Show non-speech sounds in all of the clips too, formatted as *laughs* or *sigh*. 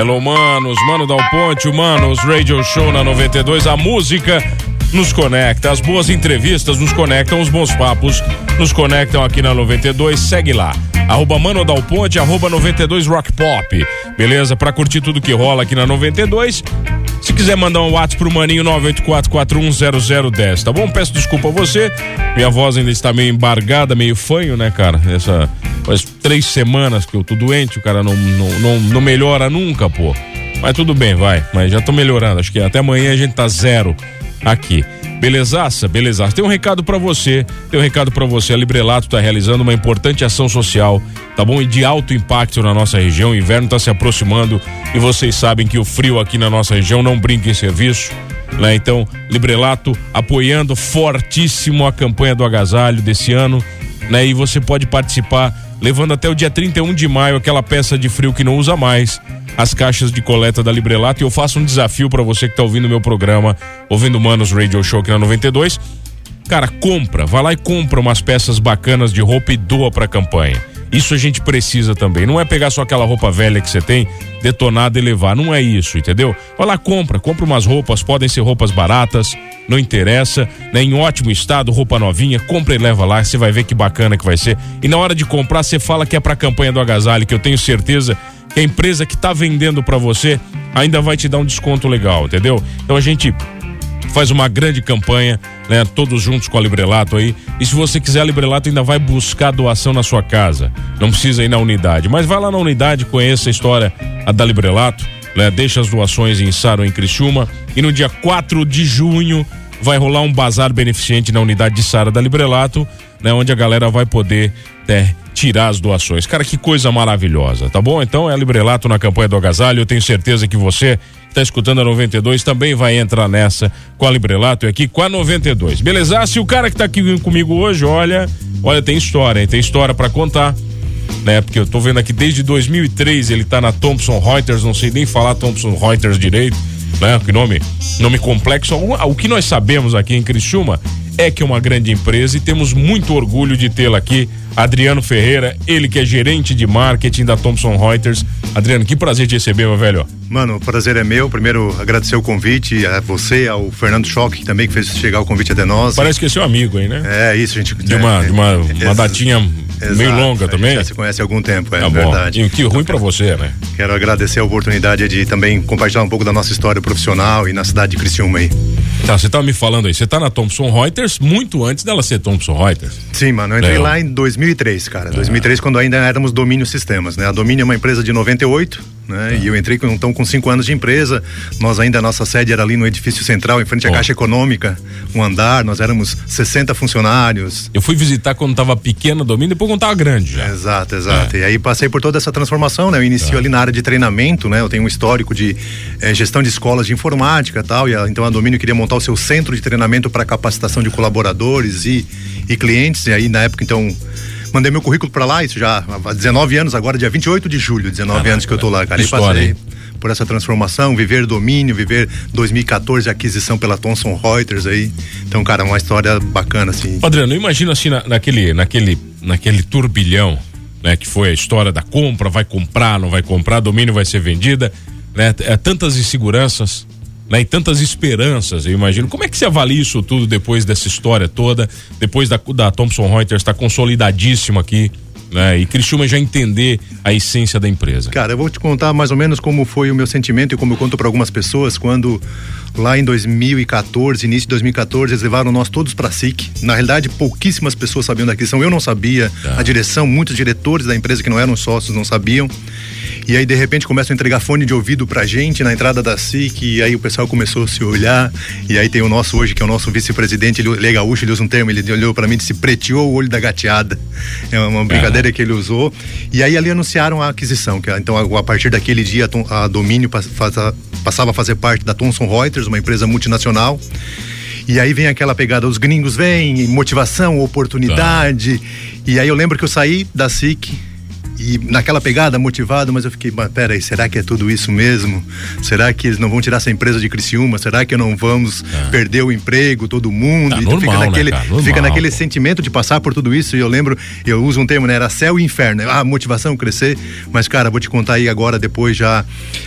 Hello, manos, Mano Dal Ponte, Manos Radio Show na 92. A música nos conecta, as boas entrevistas nos conectam, os bons papos nos conectam aqui na 92. Segue lá. Arroba Mano Dal Ponte, arroba 92 Rock Pop. Beleza? Pra curtir tudo que rola aqui na 92. Se quiser mandar um WhatsApp pro Maninho 984410010, tá bom? Peço desculpa a você. Minha voz ainda está meio embargada, meio fanho, né, cara? Essa faz três semanas que eu tô doente, o cara não, não, não, não melhora nunca, pô. Mas tudo bem, vai. Mas já tô melhorando. Acho que até amanhã a gente tá zero aqui. Belezaça? Belezaça. Tem um recado para você, tem um recado para você. A Librelato está realizando uma importante ação social, tá bom? E de alto impacto na nossa região. O inverno está se aproximando e vocês sabem que o frio aqui na nossa região não brinca em serviço. Né? Então, Librelato apoiando fortíssimo a campanha do agasalho desse ano, né? E você pode participar levando até o dia 31 de maio aquela peça de frio que não usa mais as caixas de coleta da Librelato e eu faço um desafio para você que tá ouvindo meu programa, ouvindo Manos Radio Show aqui na 92. Cara, compra, vai lá e compra umas peças bacanas de roupa e doa pra campanha. Isso a gente precisa também. Não é pegar só aquela roupa velha que você tem, detonada e levar. Não é isso, entendeu? Vai lá, compra. Compra umas roupas, podem ser roupas baratas, não interessa, né? Em ótimo estado, roupa novinha, compra e leva lá, você vai ver que bacana que vai ser. E na hora de comprar, você fala que é pra campanha do agasalho, que eu tenho certeza que a empresa que está vendendo para você ainda vai te dar um desconto legal, entendeu? Então a gente faz uma grande campanha, né? Todos juntos com a Librelato aí. E se você quiser a Librelato ainda vai buscar doação na sua casa. Não precisa ir na unidade, mas vai lá na unidade, conheça a história a da Librelato, né? Deixa as doações em Saro em Criciúma e no dia 4 de junho vai rolar um bazar beneficente na unidade de Sara da Librelato, né? Onde a galera vai poder né, tirar as doações. Cara, que coisa maravilhosa, tá bom? Então é a Librelato na campanha do agasalho. Eu tenho certeza que você está escutando a 92 também vai entrar nessa com a Librelato e aqui com a 92. Beleza? Se o cara que está aqui comigo hoje, olha, olha, tem história, hein? Tem história para contar. Né, porque eu tô vendo aqui desde 2003 ele tá na Thomson Reuters, não sei nem falar Thomson Reuters direito, né? Que nome, nome complexo. O, que nós sabemos aqui em Criciúma é que é uma grande empresa e temos muito orgulho de tê-la aqui. Adriano Ferreira, ele que é gerente de marketing da Thomson Reuters. Adriano, que prazer te receber, meu velho. Mano, o prazer é meu. Primeiro, agradecer o convite a você, ao Fernando Schock, também que fez chegar o convite até nós. Parece que é seu amigo aí, né? É, isso, gente. De uma, é, de uma, uma datinha Exato, meio longa também. Já se conhece há algum tempo, é tá verdade. E que ruim para você, né? Quero agradecer a oportunidade de também compartilhar um pouco da nossa história profissional e na cidade de Criciúma aí. Tá, você tá me falando aí, você tá na Thomson Reuters muito antes dela ser Thomson Reuters. Sim, mano, eu entrei é. lá em 2003, cara. É. 2003 quando ainda éramos Domínio Sistemas, né? A Domínio é uma empresa de 98, né? É. E eu entrei com, então com cinco anos de empresa. Nós ainda, a nossa sede era ali no edifício central, em frente à Caixa Econômica, um andar. Nós éramos 60 funcionários. Eu fui visitar quando tava pequeno Domínio, depois quando tava grande já. Exato, exato. É. E aí passei por toda essa transformação, né? Eu inicio tá. ali na área de treinamento, né? Eu tenho um histórico de eh, gestão de escolas de informática e tal. E a, então a Domínio queria montar o seu centro de treinamento para capacitação de colaboradores e, e clientes. E aí, na época, então mandei meu currículo para lá, isso já há 19 anos, agora dia 28 de julho, 19 Caraca, anos que eu tô lá, cara. E passei por essa transformação, viver domínio, viver 2014 aquisição pela Thomson Reuters aí. Então, cara, uma história bacana assim. Adriano, eu imagino assim na, naquele naquele naquele turbilhão, né, que foi a história da compra, vai comprar, não vai comprar, domínio vai ser vendida, né? É, tantas inseguranças, né, e tantas esperanças, eu imagino. Como é que você avalia isso tudo depois dessa história toda, depois da, da Thomson Reuters estar tá consolidadíssima aqui, né? E Criciúma já entender a essência da empresa. Cara, eu vou te contar mais ou menos como foi o meu sentimento e como eu conto para algumas pessoas quando lá em 2014, início de 2014, eles levaram nós todos para SIC. Na realidade, pouquíssimas pessoas sabiam da aquisição. Eu não sabia, tá. a direção, muitos diretores da empresa que não eram sócios não sabiam. E aí, de repente, começam a entregar fone de ouvido pra gente na entrada da SIC, e aí o pessoal começou a se olhar. E aí tem o nosso hoje, que é o nosso vice-presidente, ele, ele é gaúcho, ele usa um termo, ele olhou para mim e disse: preteou o olho da gateada. É uma brincadeira é. que ele usou. E aí ali anunciaram a aquisição, que então a, a partir daquele dia a, a Domínio passava a fazer parte da Thomson Reuters, uma empresa multinacional. E aí vem aquela pegada, os gringos vêm, motivação, oportunidade. Tá. E aí eu lembro que eu saí da SIC e naquela pegada, motivado, mas eu fiquei, mas peraí, será que é tudo isso mesmo? Será que eles não vão tirar essa empresa de Criciúma? Será que não vamos é. perder o emprego, todo mundo? Tá, normal, fica né, naquele, né, normal, fica naquele sentimento de passar por tudo isso. E eu lembro, eu uso um termo, né? Era céu e inferno. Ah, motivação, crescer. Mas, cara, vou te contar aí agora, depois já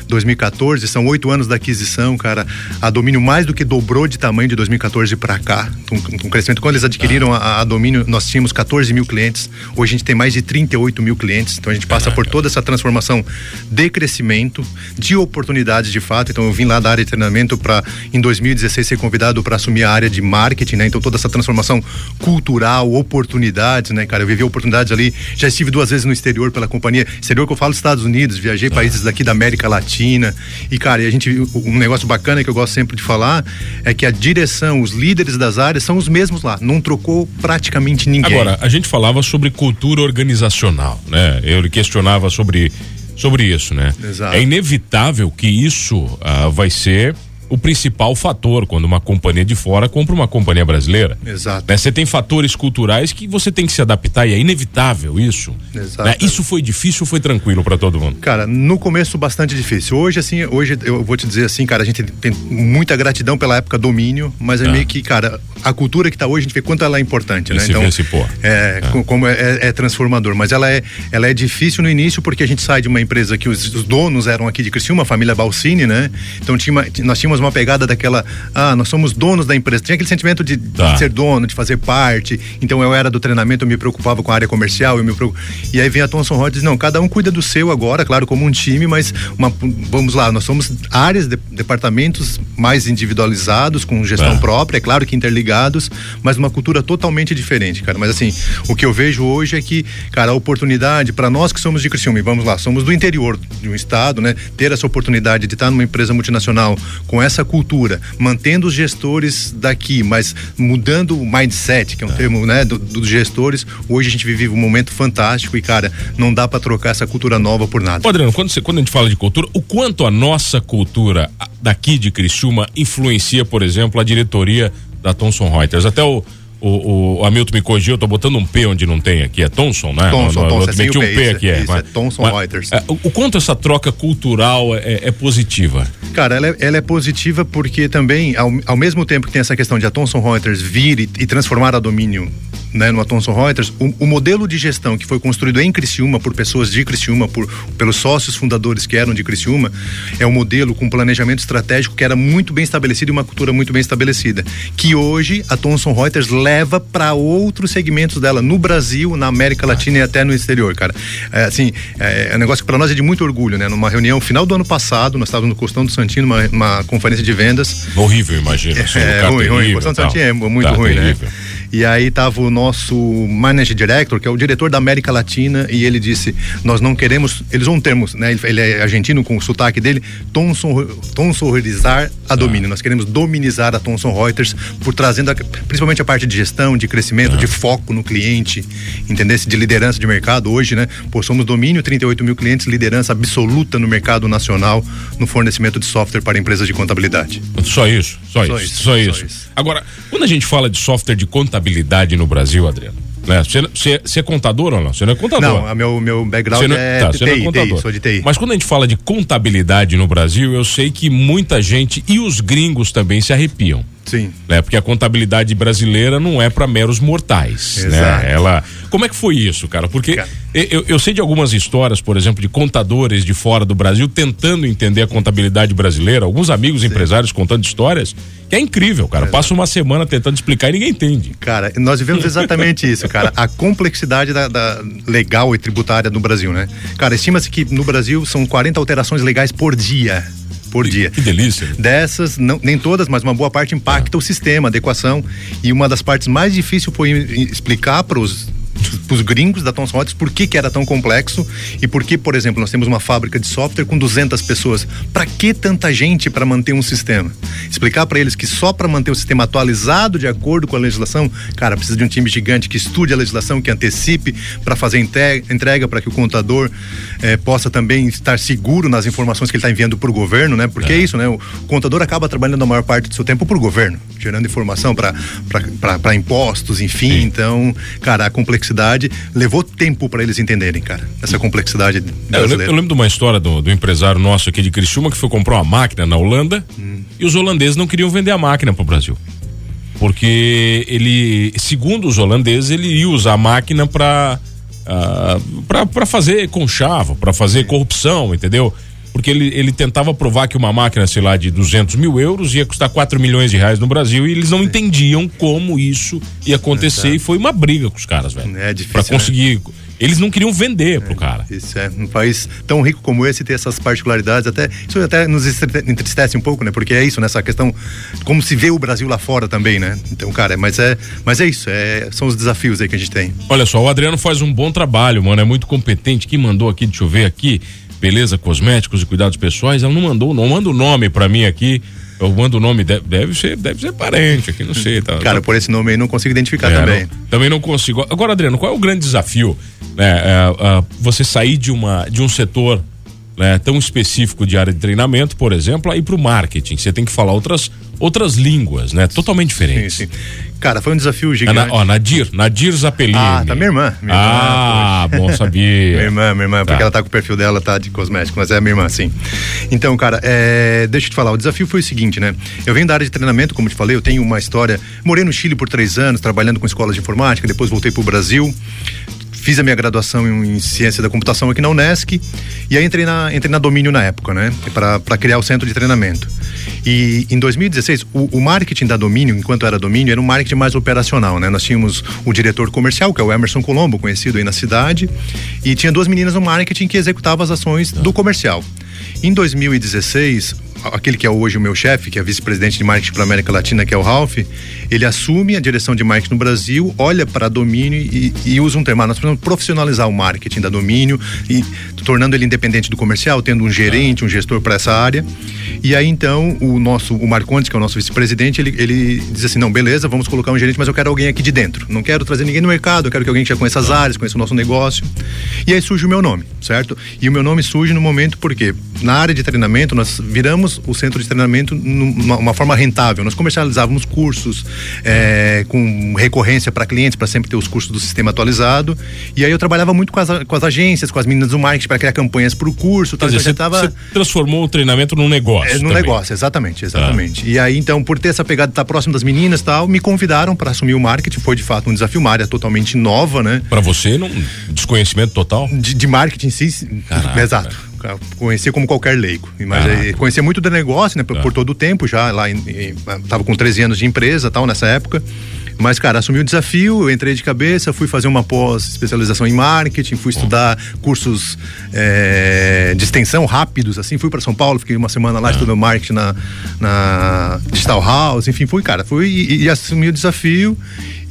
2014, são oito anos da aquisição, cara. A Domínio mais do que dobrou de tamanho de 2014 para cá. Um, um, crescimento. Quando eles adquiriram a, a Domínio, nós tínhamos 14 mil clientes. Hoje a gente tem mais de 38 mil clientes. Então a gente passa por toda essa transformação de crescimento, de oportunidades de fato. Então eu vim lá da área de treinamento para em 2016 ser convidado para assumir a área de marketing, né? Então toda essa transformação cultural, oportunidades, né, cara? Eu vivi oportunidades ali. Já estive duas vezes no exterior pela companhia. Exterior que eu falo Estados Unidos, viajei ah. países daqui da América Latina. E cara, e a gente um negócio bacana que eu gosto sempre de falar é que a direção, os líderes das áreas são os mesmos lá. Não trocou praticamente ninguém. Agora, a gente falava sobre cultura organizacional, né? Eu questionava sobre sobre isso, né? Exato. É inevitável que isso uh, vai ser o principal fator quando uma companhia de fora compra uma companhia brasileira. Exato. Né? Você tem fatores culturais que você tem que se adaptar e é inevitável isso. Exato. Né? Isso foi difícil ou foi tranquilo para todo mundo? Cara, no começo bastante difícil. Hoje assim, hoje eu vou te dizer assim, cara, a gente tem muita gratidão pela época domínio, mas é ah. meio que, cara, a cultura que está hoje, a gente vê quanto ela é importante, né? Então, é, é. como é, é, é, transformador, mas ela é, ela é difícil no início porque a gente sai de uma empresa que os, os donos eram aqui de Criciúma, a família Balsini, né? Então tinha, nós tínhamos uma pegada daquela, ah, nós somos donos da empresa. Tinha aquele sentimento de, tá. de, ser dono, de fazer parte. Então eu era do treinamento, eu me preocupava com a área comercial, eu me preocup... E aí vem a Thomson Reuters, não, cada um cuida do seu agora, claro, como um time, mas uma, vamos lá, nós somos áreas, de, departamentos mais individualizados, com gestão é. própria, é claro que interligados, mas uma cultura totalmente diferente, cara. Mas assim, o que eu vejo hoje é que, cara, a oportunidade para nós que somos de Criciúma, vamos lá, somos do interior de um estado, né? Ter essa oportunidade de estar numa empresa multinacional com essa cultura mantendo os gestores daqui, mas mudando o mindset, que é um é. termo, né, dos do gestores. Hoje a gente vive um momento fantástico e, cara, não dá para trocar essa cultura nova por nada. Adriano, quando, você, quando a gente fala de cultura, o quanto a nossa cultura daqui de Criciúma influencia, por exemplo, a diretoria da Thomson Reuters? Até o o, o Hamilton me corrigiu, eu tô botando um P onde não tem aqui, é Thomson, né? Thomson, Thomson, eu meti um P, aqui, é. Isso, é Thomson Reuters. É, o, o quanto essa troca cultural é, é positiva? Cara, ela é, ela é, positiva porque também, ao, ao mesmo tempo que tem essa questão de a Thomson Reuters vir e, e transformar a domínio né, no Thomson Reuters, o, o, modelo de gestão que foi construído em Criciúma por pessoas de Criciúma, por, pelos sócios fundadores que eram de Criciúma, é um modelo com planejamento estratégico que era muito bem estabelecido e uma cultura muito bem estabelecida, que hoje a Thomson Reuters leva para outros segmentos dela no Brasil, na América Latina e até no exterior, cara. É, assim, é, é um negócio que para nós é de muito orgulho, né? Numa reunião final do ano passado, nós estávamos no Costão do Santino, uma, uma conferência de vendas. Horrível, imagina. É, é ruim, ruim. Costão do Santino é muito tá ruim, né? terrível. né? E aí tava o nosso manager director, que é o diretor da América Latina, e ele disse: Nós não queremos. Eles um termo, né? Ele é argentino com o sotaque dele, tonsorizar a domínio. Ah. Nós queremos dominizar a Thomson Reuters por trazendo a, principalmente a parte de gestão, de crescimento, ah. de foco no cliente, entendesse? De liderança de mercado. Hoje, né? Pô, somos domínio, 38 mil clientes, liderança absoluta no mercado nacional no fornecimento de software para empresas de contabilidade. Só isso, só, só isso, isso, só, isso. Só isso. Agora, quando a gente fala de software de contabilidade, contabilidade no Brasil, Adriano? Né? Você, você, é contador ou não? Você não é contador? Não, meu, meu background não, é, tá, TI, não é contador. TI, sou de TI. Mas quando a gente fala de contabilidade no Brasil, eu sei que muita gente e os gringos também se arrepiam. Sim. Né? Porque a contabilidade brasileira não é para meros mortais. Né? Exato. Né? Ela. Como é que foi isso, cara? Porque eu, eu sei de algumas histórias, por exemplo, de contadores de fora do Brasil tentando entender a contabilidade brasileira, alguns amigos Sim. empresários contando histórias, que é incrível, cara. Exato. Passa uma semana tentando explicar e ninguém entende. Cara, nós vivemos exatamente isso, cara. A complexidade da, da, legal e tributária no Brasil, né? Cara, estima-se que no Brasil são 40 alterações legais por dia por dia. Que delícia. Dessas, não, nem todas, mas uma boa parte impacta é. o sistema, a adequação. E uma das partes mais difíceis foi explicar para os para os gringos da Thomson Reuters por que, que era tão complexo e por que, por exemplo, nós temos uma fábrica de software com 200 pessoas. Para que tanta gente para manter um sistema? Explicar para eles que só para manter o sistema atualizado de acordo com a legislação, cara, precisa de um time gigante que estude a legislação, que antecipe para fazer entrega para que o contador eh, possa também estar seguro nas informações que ele está enviando para o governo, né? Porque é. é. isso, né? O contador acaba trabalhando a maior parte do seu tempo para o governo, gerando informação para impostos, enfim. Sim. Então, cara, a complexidade verdade, levou tempo para eles entenderem, cara, essa complexidade é, eu, lembro, eu, lembro, de uma história do, do, empresário nosso aqui de Criciúma que foi comprar uma máquina na Holanda hum. e os holandeses não queriam vender a máquina para o Brasil. Porque ele, segundo os holandeses, ele ia usar a máquina para uh, ah, para fazer conchavo, para fazer corrupção, entendeu? Porque ele, ele tentava provar que uma máquina, sei lá, de 200 mil euros ia custar 4 milhões de reais no Brasil e eles não entendiam como isso ia acontecer Exato. e foi uma briga com os caras, velho. É difícil. Pra conseguir. Né? Eles não queriam vender é, pro cara. Isso é. Um país tão rico como esse ter essas particularidades, até. Isso até nos entristece um pouco, né? Porque é isso, nessa né? questão. Como se vê o Brasil lá fora também, né? Então, cara, mas é, mas é isso. É, são os desafios aí que a gente tem. Olha só, o Adriano faz um bom trabalho, mano. É muito competente. Quem mandou aqui, deixa eu ver aqui beleza, cosméticos e cuidados pessoais, ela não mandou, não manda o nome para mim aqui. Eu mando o nome, deve, deve, ser, deve ser parente aqui, não sei. Tá, Cara, por esse nome aí não consigo identificar é, também. Não, também não consigo. Agora, Adriano, qual é o grande desafio? É, é, é, você sair de, uma, de um setor né, tão específico de área de treinamento, por exemplo, aí para o marketing. Você tem que falar outras, outras línguas, né? Totalmente diferentes. Sim, sim. Cara, foi um desafio gigante. É na, ó, Nadir, Nadir Zapelini. Ah, tá minha irmã. Minha ah, irmã, bom sabia. *laughs* minha irmã, minha irmã, tá. porque ela tá com o perfil dela, tá de cosmético, mas é minha irmã, sim. Então, cara, é, deixa eu te falar, o desafio foi o seguinte, né? Eu venho da área de treinamento, como te falei, eu tenho uma história. Morei no Chile por três anos, trabalhando com escolas de informática, depois voltei pro Brasil fiz a minha graduação em, em, ciência da computação aqui na Unesc e aí entrei na, entrei na Domínio na época, né? Para criar o centro de treinamento. E em 2016, o, o, marketing da Domínio, enquanto era Domínio, era um marketing mais operacional, né? Nós tínhamos o diretor comercial, que é o Emerson Colombo, conhecido aí na cidade, e tinha duas meninas no marketing que executavam as ações do comercial. Em 2016, aquele que é hoje o meu chefe, que é vice-presidente de marketing para América Latina, que é o Ralph, ele assume a direção de marketing no Brasil, olha para domínio e, e usa um termo. Ah, nós precisamos profissionalizar o marketing da domínio e tornando ele independente do comercial, tendo um gerente, um gestor para essa área. E aí então o nosso, o Marcondes, que é o nosso vice-presidente, ele, ele diz assim: não, beleza, vamos colocar um gerente, mas eu quero alguém aqui de dentro. Não quero trazer ninguém no mercado, eu quero que alguém que já conheça as áreas, conheça o nosso negócio. E aí surge o meu nome, certo? E o meu nome surge no momento porque na área de treinamento nós viramos o centro de treinamento numa uma forma rentável. Nós comercializávamos cursos é, com recorrência para clientes, para sempre ter os cursos do sistema atualizado. E aí eu trabalhava muito com as, com as agências, com as meninas do marketing para criar campanhas para o curso. Quer dizer, você, tava... você transformou o treinamento num negócio. É, num também. negócio, exatamente, exatamente. Ah. E aí então, por ter essa pegada de estar próximo das meninas e tal, me convidaram para assumir o marketing. Foi de fato um desafio, uma área totalmente nova, né? Para você, num desconhecimento total? De, de marketing, sim. Caraca, exato. Cara conhecia como qualquer leigo. Mas ah. conhecia muito do negócio, né? Por, ah. por, todo o tempo já, lá em, em, tava com 13 anos de empresa tal, nessa época. Mas, cara, assumi o desafio, eu entrei de cabeça, fui fazer uma pós-especialização em marketing, fui estudar cursos é, de extensão rápidos, assim, fui para São Paulo, fiquei uma semana lá ah. estudando marketing na, na Digital House, enfim, fui, cara, fui e, e assumi o desafio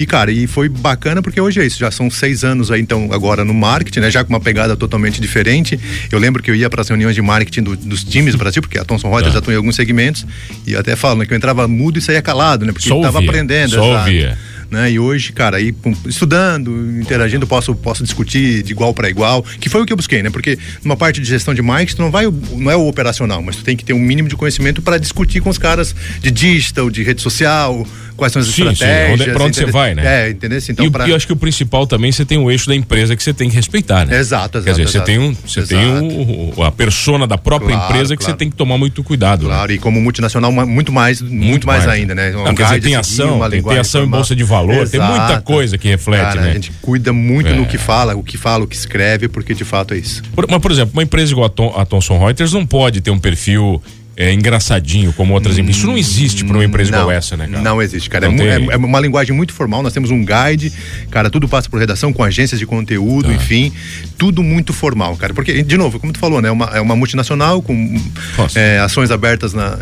e, cara, e foi bacana porque hoje é isso, já são seis anos aí, então, agora no marketing, né? Já com uma pegada totalmente diferente. Eu lembro que eu ia para as reuniões de marketing do, dos times do Brasil, porque a Thomson Reuters tá. atua em alguns segmentos, e até falo, né, que eu entrava mudo e saía calado, né? Porque Só estava aprendendo. Só ouvia né? E hoje, cara, aí estudando, interagindo, posso, posso discutir de igual para igual, que foi o que eu busquei, né? Porque numa parte de gestão de marketing não vai não é o operacional, mas tu tem que ter um mínimo de conhecimento para discutir com os caras de digital, de rede social, quais são as sim, estratégias. Sim. Onde, pra onde você vai, né? É, entendeu? Então, e pra... eu acho que o principal também você tem o eixo da empresa que você tem que respeitar, né? Exato, exato. Quer dizer, exato. você tem, um, você exato. tem o, a persona da própria claro, empresa que claro. você tem que tomar muito cuidado. Né? Claro, né? e como multinacional, muito mais, muito, muito mais, mais, ainda, né? Um Não, quer dizer, tem ação, tem, tem ação em bolsa de valor, tem muita coisa que reflete, Cara, né? A gente cuida muito é. no que fala, o que fala, o que escreve, porque de fato é isso. Por, mas, por exemplo, uma empresa igual a, Tom, a Thomson Reuters não pode ter um perfil é, engraçadinho como outras empresas. Isso não existe para uma empresa não, igual essa, né, cara? Não existe, cara. É, é, é, uma linguagem muito formal. Nós temos um guide, cara, tudo passa por redação com agências de conteúdo, tá. enfim, tudo muito formal, cara. Porque, de novo, como tu falou, né? É uma, é uma multinacional com é, ações abertas na,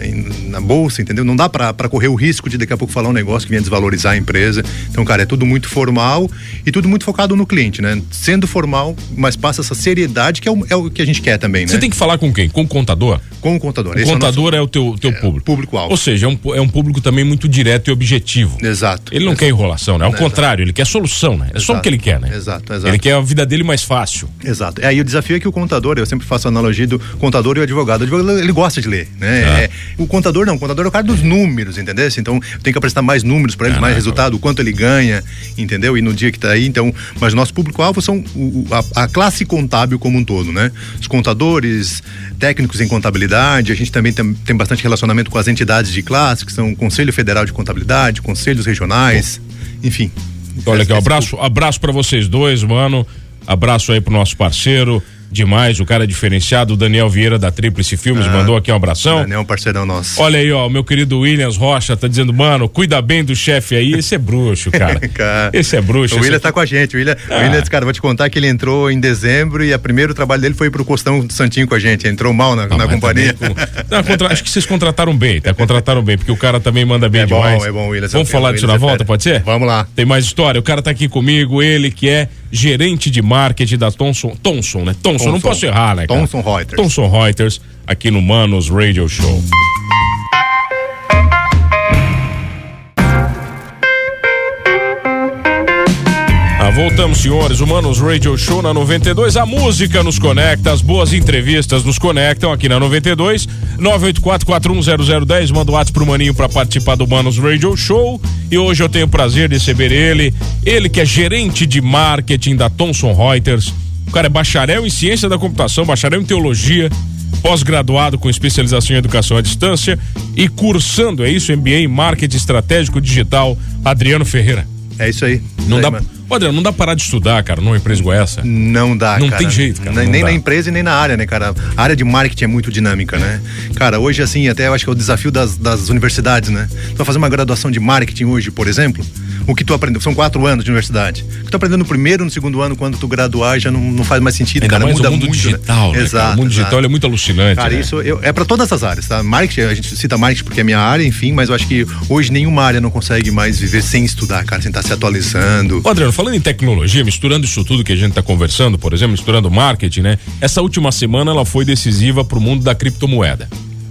na bolsa, entendeu? Não dá para correr o risco de daqui a pouco falar um negócio que venha desvalorizar a empresa. Então, cara, é tudo muito formal e tudo muito focado no cliente, né? Sendo formal, mas passa essa seriedade que é o, é o que a gente quer também, né? Você tem que falar com quem? Com o contador? Com o contador. É contador é o teu, teu É, público. público-alvo. Ou seja, é um, é um público também muito direto e objetivo. Exato. Ele não Exato. quer enrolação, né? Ao Exato. contrário, ele quer solução, né? É só o Exato. que ele quer, né? Exato, exato. Ele quer a vida dele mais fácil. Exato. É, e o desafio é que o contador, eu sempre faço a analogia do contador e o advogado. O advogado, ele gosta de ler, né? Ah. É, o contador não, o contador é o cara dos números, entendeu? Então, tenho que apresentar mais números para ele, Ah, mais não, resultado, o quanto ele ganha, entendeu? E no dia que tá aí, então, mas nosso público-alvo são o- a, a classe contábil como um todo, né? Os contadores, técnicos em contabilidade, a gente também tem, tem bastante relacionamento com as entidades de classe, que são o Conselho Federal de Contabilidade, conselhos regionais, enfim. Olha aqui, um Esse- abraço, abraço para vocês dois, mano. Abraço aí pro nosso parceiro. Demais, o cara diferenciado, o Daniel Vieira da Tríplice Filmes, Ah, mandou aqui um abração. Daniel é um parceirão nosso. Olha aí, ó, o meu querido Williams Rocha tá dizendo, mano, cuida bem do chefe aí. Esse é bruxo, *laughs* cara. Cara, Esse é bruxo. O esse William aqui- tá com a gente. O William, Ah. William, cara, vou te contar que ele entrou em dezembro e o primeiro trabalho dele foi pro Costão do Santinho com a gente. Entrou mal na, Ah, na companhia. com- *laughs* Não, contra- Acho que vocês contrataram bem, tá? Contrataram bem, porque o cara também manda bem É bom, demais. é bom, William. Vamos É, falar disso na é volta, pode ser? Vamos lá. Tem mais história. O cara tá aqui comigo, ele que é gerente de marketing da Thomson. Thomson, né? Thomson, não Thomson. posso errar, né? cara? Thomson Reuters. Thomson Reuters, aqui no Manos Radio Show. Voltamos, senhores. O Manos Radio Show na 92. A música nos conecta, as boas entrevistas nos conectam aqui na 92. 984-410010. Manda o WhatsApp pro Maninho pra participar do Manos Radio Show. E hoje eu tenho o prazer de receber ele. Ele que é gerente de marketing da Thomson Reuters. O cara é bacharel em ciência da computação, bacharel em teologia, pós-graduado com especialização em educação à distância e cursando, é isso, MBA em marketing estratégico digital, Adriano Ferreira. É isso aí. Não Isso dá, aí, Adriano, não dá parar de estudar, cara, numa empresa igual essa. Não dá, Não cara. tem jeito, cara, Nem, não nem na empresa e nem na área, né, cara? A área de marketing é muito dinâmica, né? Cara, hoje, assim, até eu acho que é o desafio das, das universidades, né? Tu vai fazer uma graduação de marketing hoje, por exemplo, o que tu aprendeu, são quatro anos de universidade. O que tu aprendeu no primeiro, no segundo ano, quando tu graduar, já não, não faz mais sentido, Ainda cara. mais Muda o mundo muito, digital, né? né, Exato. O mundo digital é muito alucinante. Cara, né? isso eu- é para todas as áreas, tá? Marketing, a gente cita marketing porque é minha área, enfim, mas eu acho que hoje nenhuma área não consegue mais viver sem estudar, cara, sem estar se atualizando. Ô, Adriano, falando em tecnologia, misturando isso tudo que a gente está conversando, por exemplo, misturando marketing, né? Essa última semana ela foi decisiva para o mundo da criptomoeda.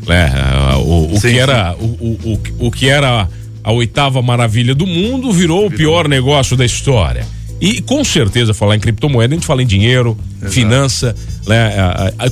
Né? Ah, O, o Sim, que era, o, o, o que era a oitava maravilha do mundo virou o pior negócio da história. E com certeza falar em criptomoeda, a gente fala em dinheiro, finança, né?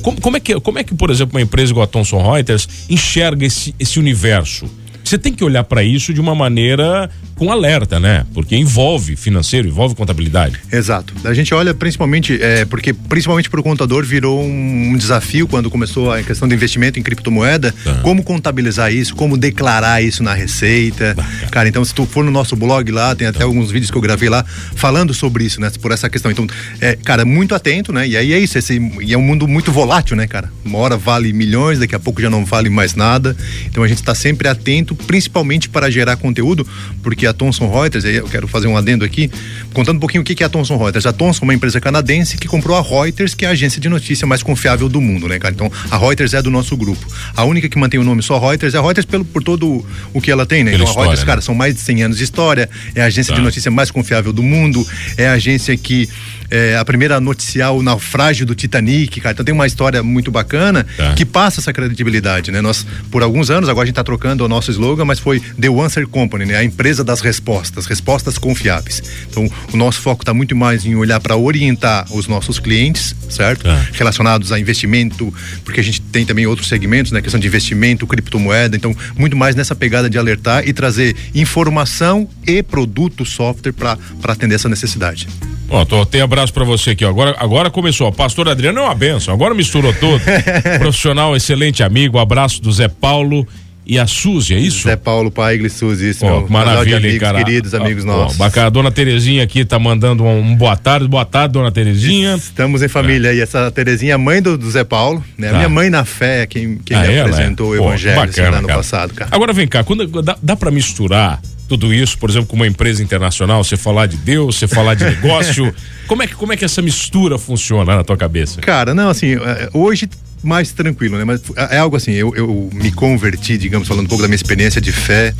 Como, como é que, como é que, por exemplo, uma empresa igual a Thomson Reuters enxerga esse, esse universo? Você tem que olhar para isso de uma maneira com alerta, né? Porque envolve financeiro, envolve contabilidade. Exato. A gente olha principalmente, é, porque principalmente para o contador virou um, um desafio quando começou a questão do investimento em criptomoeda, Tá. como contabilizar isso, como declarar isso na receita. Cara, então se tu for no nosso blog lá, tem até alguns vídeos que eu gravei lá falando sobre isso, né? Por essa questão. Então, é, cara, muito atento, né? E aí é isso, esse, e é um mundo muito volátil, né, cara? Uma hora vale milhões, daqui a pouco já não vale mais nada. Então a gente está sempre atento, principalmente para gerar conteúdo, porque a Thomson Reuters, aí eu quero fazer um adendo aqui, contando um pouquinho o que é a Thomson Reuters. A Thomson é uma empresa canadense que comprou a Reuters, que é a agência de notícia mais confiável do mundo, né, cara? Então a Reuters é do nosso grupo. A única que mantém o nome só Reuters é a Reuters pelo, por todo o que ela tem, né? Pela então a Reuters, cara, né? são mais de 100 anos de história, é a agência Tá. de notícia mais confiável do mundo, é a agência que é a primeira a noticiar o naufrágio do Titanic, cara. Então tem uma história muito bacana Tá. que passa essa credibilidade, né? Nós, por alguns anos, agora a gente tá trocando o nosso slogan, mas foi The Answer Company, né? A empresa das respostas, respostas confiáveis. Então, o nosso foco está muito mais em olhar para orientar os nossos clientes, certo? Tá. Relacionados a investimento, porque a gente tem também outros segmentos, né? Questão de investimento, criptomoeda, então, muito mais nessa pegada de alertar e trazer informação e produto, software para atender essa necessidade. Ó, tô, tem abraço pra você aqui, ó. Agora, agora começou. Pastor Adriano é uma benção. Agora misturou tudo. *laughs* Profissional, excelente amigo. Abraço do Zé Paulo e a Suzy, é isso? Zé Paulo Paigli Suzy, isso, Ó, meu maravilha, hein, amigos, cara. queridos amigos Ó, nossos. Bacana. A dona Terezinha aqui tá mandando um, um boa tarde. Boa tarde, dona Terezinha. Estamos em família e essa Terezinha, é mãe do, do Zé Paulo, né? Tá. minha mãe na fé, quem, quem Ah, me é? apresentou o Pô, evangelho bacana, no ano cara. passado, cara. Agora vem cá, quando, dá, dá para misturar tudo isso, por exemplo, com uma empresa internacional, você falar de Deus, você falar de *laughs* negócio, como é que como é que essa mistura funciona na tua cabeça? Cara, não, assim, é, hoje mais tranquilo, né? Mas é algo assim, eu, eu me converti, digamos, falando um pouco da minha experiência de fé,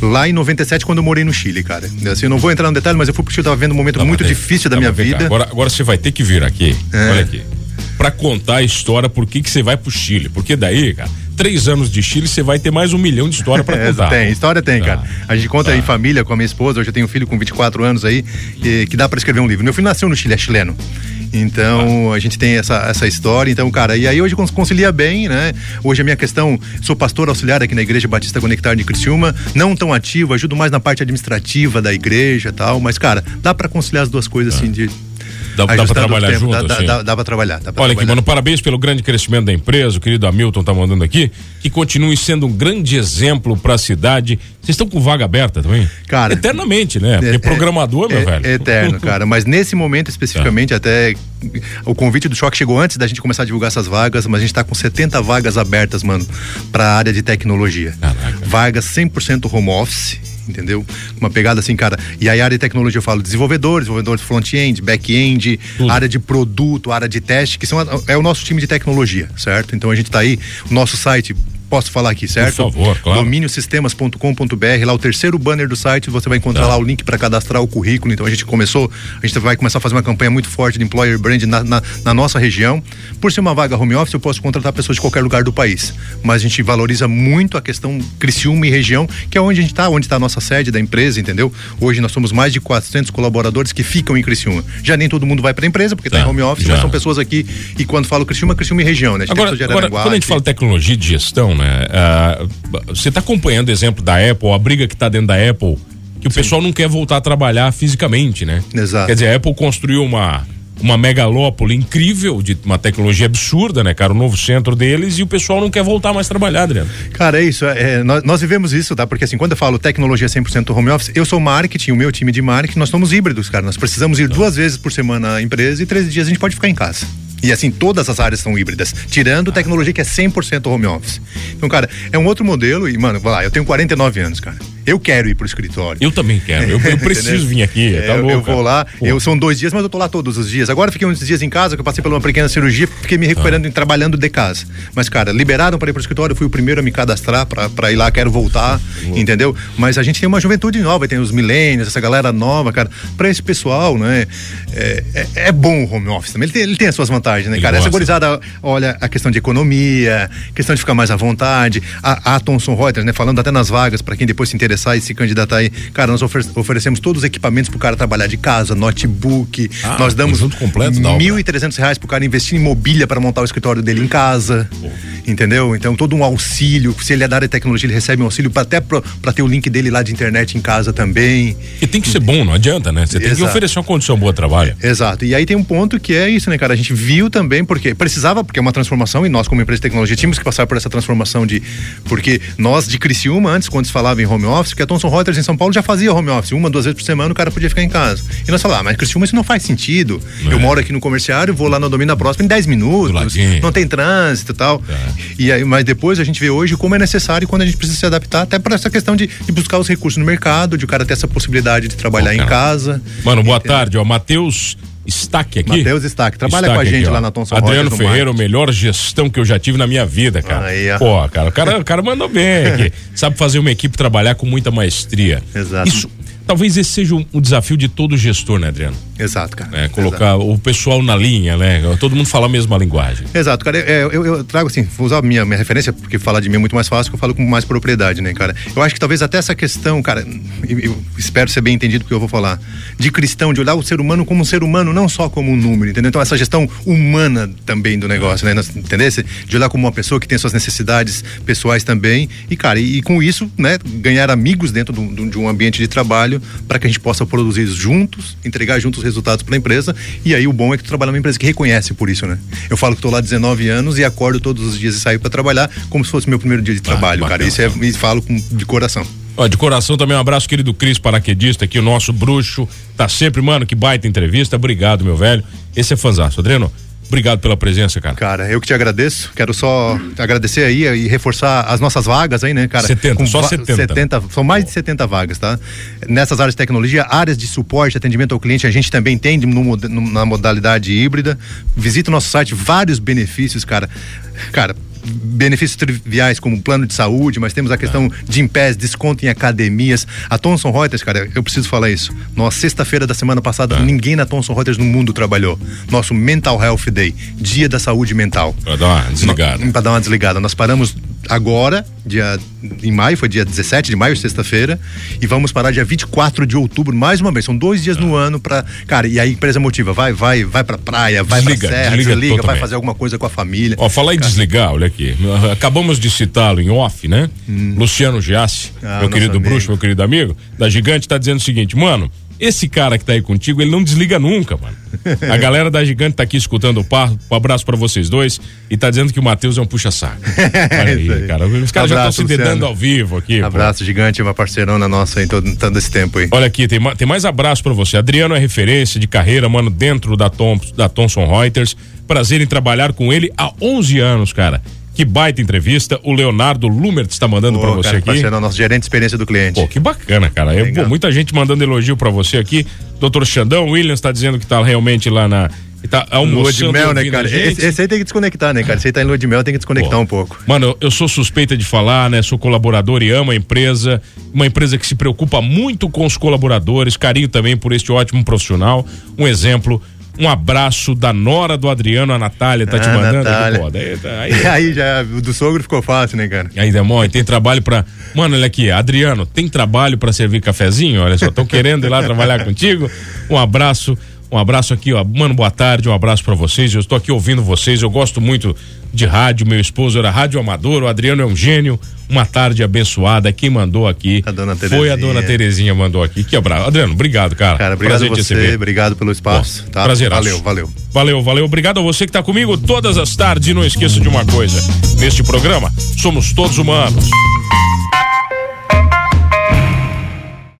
lá em 97, quando eu morei no Chile, cara. Assim, eu não vou entrar no detalhe, mas eu fui porque eu tava vendo um momento Não, muito mas tem- difícil da não, minha vida. Agora, agora você vai ter que vir aqui, É. olha aqui, pra contar a história por que que você vai pro Chile, porque daí, cara, três anos de Chile, você vai ter mais um milhão de história para *laughs* contar. tem, história tem, tá. cara. A gente conta tá. em família com a minha esposa, hoje eu tenho um filho com 24 anos aí, que, que dá para escrever um livro. Meu filho nasceu no Chile, é chileno. Então, a gente tem essa, essa história. Então, cara, e aí hoje concilia bem, né? Hoje a minha questão, sou pastor auxiliar aqui na Igreja Batista Conectar de Criciúma, não tão ativo, ajudo mais na parte administrativa da igreja e tal, mas, cara, dá para conciliar as duas coisas, assim, de Dá, dá pra trabalhar tempo, junto? Dá, assim. dá, dá pra trabalhar. Pra Olha trabalhar. aqui, mano, parabéns pelo grande crescimento da empresa. O querido Hamilton tá mandando aqui. Que continue sendo um grande exemplo pra cidade. Vocês estão com vaga aberta também? Cara. Eternamente, né? Porque é, programador, meu é, velho. É eterno, cara. Mas nesse momento especificamente, tá. até o convite do choque chegou antes da gente começar a divulgar essas vagas, mas a gente tá com 70 vagas abertas, mano, pra área de tecnologia. Caraca. Vagas 100% home office entendeu? Uma pegada assim, cara. E aí, área de tecnologia, eu falo desenvolvedores, desenvolvedores front-end, back-end, área de produto, área de teste, que são é o nosso time de tecnologia, certo? Então a gente tá aí, o nosso site posso falar aqui, certo? Por favor, claro. Dominiosistemas.com.br, lá o terceiro banner do site, você vai encontrar tá. lá o link para cadastrar o currículo. Então a gente começou, a gente vai começar a fazer uma campanha muito forte de employer brand na, na, na nossa região. Por ser uma vaga home office, eu posso contratar pessoas de qualquer lugar do país. Mas a gente valoriza muito a questão Criciúma e região, que é onde a gente está, onde está a nossa sede da empresa, entendeu? Hoje nós somos mais de 400 colaboradores que ficam em Criciúma. Já nem todo mundo vai para a empresa, porque está tá em home office, já. mas são pessoas aqui. E quando falo Criciúma, Criciúma e região, né? agora, agora quando a gente fala tecnologia de gestão, né? Né? Uh, você está acompanhando o exemplo da Apple, a briga que está dentro da Apple, que o Sim. pessoal não quer voltar a trabalhar fisicamente, né? Exato. Quer dizer, a Apple construiu uma uma megalópole incrível de uma tecnologia absurda, né, cara? O novo centro deles e o pessoal não quer voltar mais a trabalhar, Adriano. Cara, é isso. É, nós, nós, vivemos isso, tá? Porque assim, quando eu falo tecnologia 100% home office, eu sou marketing, o meu time de marketing, nós somos híbridos, cara. Nós precisamos ir duas vezes por semana à empresa e três dias a gente pode ficar em casa. E assim, todas as áreas são híbridas, tirando tecnologia que é 100% home office. Então, cara, é um outro modelo e, mano, vai lá, eu tenho 49 anos, cara. Eu quero ir pro escritório. Eu também quero. Eu, eu *laughs* preciso vir aqui. É, tá eu, louco, eu vou lá. Eu são dois dias, mas eu tô lá todos os dias. Agora fiquei uns dias em casa, que eu passei por uma pequena cirurgia, fiquei me recuperando ah. e trabalhando de casa. Mas, cara, liberaram para ir pro escritório, eu fui o primeiro a me cadastrar para ir lá, quero voltar, entendeu? Mas a gente tem uma juventude nova, tem os milênios, essa galera nova, cara. Para esse pessoal, né? É, é, é, bom o home office também. Ele tem, ele tem as suas vantagens, né, ele cara? Gosta. Essa gorizada olha a questão de economia, questão de ficar mais à vontade. A, a Thomson Reuters, né? Falando até nas vagas, para quem depois se interessar e se candidatar aí. Cara, nós oferecemos todos os equipamentos pro cara trabalhar de casa, notebook. Ah, nós damos completo mil e trezentos reais pro cara investir em mobília para montar o escritório dele em casa. Pô. Entendeu? Então, todo um auxílio. Se ele é da área de tecnologia, ele recebe um auxílio pra, até para ter o link dele lá de internet em casa também. E tem que ser bom, não adianta, né? Você tem Exato. que oferecer uma condição boa de trabalho. Exato. E aí tem um ponto que é isso, né, cara? A gente viu também, porque precisava, porque é uma transformação, e nós, como empresa de tecnologia, tínhamos que passar por essa transformação de. Porque nós de Criciúma, antes, quando se falava em home office, porque a Thomson Reuters em São Paulo já fazia home office. Uma, duas vezes por semana o cara podia ficar em casa. E nós falávamos, ah, mas Criciúma isso não faz sentido. Eu é. moro aqui no comerciário, vou lá no domínio da próxima em 10 minutos, não tem trânsito e tal. Tá. E aí, mas depois a gente vê hoje como é necessário quando a gente precisa se adaptar, até para essa questão de, de, buscar os recursos no mercado, de o cara ter essa possibilidade de trabalhar em casa. Mano, boa entendeu? tarde, ó. Matheus. Stack aqui. Matheus Stack, trabalha com a gente aqui, lá na Thomson Adriano Ferreira, o melhor gestão que eu já tive na minha vida, cara. Aí, Pô, cara, o cara, o cara mandou bem *laughs* aqui. Sabe fazer uma equipe trabalhar com muita maestria. Exato. Isso, Talvez esse seja um, um, desafio de todo gestor, né, Adriano? Exato, cara. É, colocar Exato. o pessoal na linha, né? Todo mundo fala a mesma linguagem. Exato, cara. É, eu, eu, trago assim, vou usar a minha, minha referência, porque falar de mim é muito mais fácil, que eu falo com mais propriedade, né, cara? Eu acho que talvez até essa questão, cara, eu, eu espero ser bem entendido porque eu vou falar, de cristão, de olhar o ser humano como um ser humano, não só como um número, entendeu? Então essa gestão humana também do negócio, né? Entendeu? De olhar como uma pessoa que tem suas necessidades pessoais também. E, cara, e, e com isso, né, ganhar amigos dentro do, do, de um ambiente de trabalho para que a gente possa produzir juntos, entregar juntos os resultados para a empresa. E aí o bom é que tu trabalha numa empresa que reconhece por isso, né? Eu falo que estou lá 19 anos e acordo todos os dias e saio para trabalhar como se fosse meu primeiro dia de ah, trabalho, cara. Isso é, me falo com, de coração. Ó, de coração também um abraço, querido Cris Paraquedista, aqui, o nosso bruxo. Tá sempre, mano, que baita entrevista. Obrigado, meu velho. Esse é fanzaço. Adriano, Obrigado pela presença, cara. Cara, eu que te agradeço. Quero só agradecer aí e reforçar as nossas vagas aí, né, cara? 70, só 70. 70. São mais de 70 vagas, tá? Nessas áreas de tecnologia, áreas de suporte, atendimento ao cliente, a gente também tem no, na modalidade híbrida. Visita o nosso site, vários benefícios, cara. Cara, benefícios triviais como plano de saúde, mas temos a questão de impés, desconto em academias. A Thomson Reuters, cara, eu preciso falar isso. Nossa, sexta-feira da semana passada, tá. ninguém na Thomson Reuters no mundo trabalhou. Nosso Mental Health Day, dia da saúde mental. Pra dar uma desligada. Pra dar uma desligada. Nós paramos agora, dia em maio, foi dia 17 de maio, sexta-feira, e vamos parar dia 24 de outubro, mais uma vez. São dois dias no ano para, cara, e a empresa motiva, vai, vai, vai pra praia, vai desliga, pra serra, desliga, desliga vai fazer alguma coisa com a família. Ó, falar em cara. desligar, olha aqui. Acabamos de citá-lo em off, né? Hum. Luciano Giassi, ah, meu querido amigo. bruxo, meu querido amigo, da Gigante, tá dizendo o seguinte, mano, esse cara que tá aí contigo, ele não desliga nunca, mano. A galera da Gigante tá aqui escutando o papo. Um abraço para vocês dois. E tá dizendo que o Matheus é um puxa-saco. *laughs* Olha aí, cara. Os caras já estão se dedando ao vivo aqui. Abraço, pô. Gigante, uma parceirona nossa aí todo, todo esse tempo aí. Olha aqui, tem, tem mais abraço para você. Adriano é referência de carreira, mano, dentro da, Tom, da Thomson Reuters. Prazer em trabalhar com ele há 11 anos, cara. Que baita entrevista. O Leonardo Lumert está mandando para você cara, aqui. Parceiro, nosso gerente de experiência do cliente. Pô, que bacana, cara. Eu, pô, muita gente mandando elogio para você aqui. Doutor Xandão Williams está dizendo que está realmente lá na. Tá lua de mel, né, cara? Esse, esse, aí tem que desconectar, né, cara? Esse aí tá em lua de mel, tem que desconectar Pô. um pouco. Mano, eu sou suspeita de falar, né? Sou colaborador e amo a empresa. Uma empresa que se preocupa muito com os colaboradores, carinho também por este ótimo profissional. Um exemplo, um abraço da nora do Adriano, a Natália, tá ah, te mandando. Natália. Tá, aí, *laughs* aí já, do sogro ficou fácil, né, cara? Aí, demônio, tem trabalho pra. Mano, olha aqui, Adriano, tem trabalho pra servir cafezinho? Olha só, tô querendo ir lá trabalhar contigo. Um abraço. Um abraço aqui, ó. Mano, boa tarde, um abraço para vocês. Eu estou aqui ouvindo vocês. Eu gosto muito de rádio. Meu esposo era rádio amador. O Adriano é um gênio. Uma tarde abençoada. Quem mandou aqui a dona foi a dona Terezinha mandou aqui. Que abraço. Adriano, obrigado, cara. Cara, obrigado prazer a você. Obrigado pelo espaço. tá? Prazer. Valeu, valeu. Valeu, valeu. Obrigado a você que está comigo todas as tardes. E não esqueça de uma coisa: neste programa, somos todos humanos.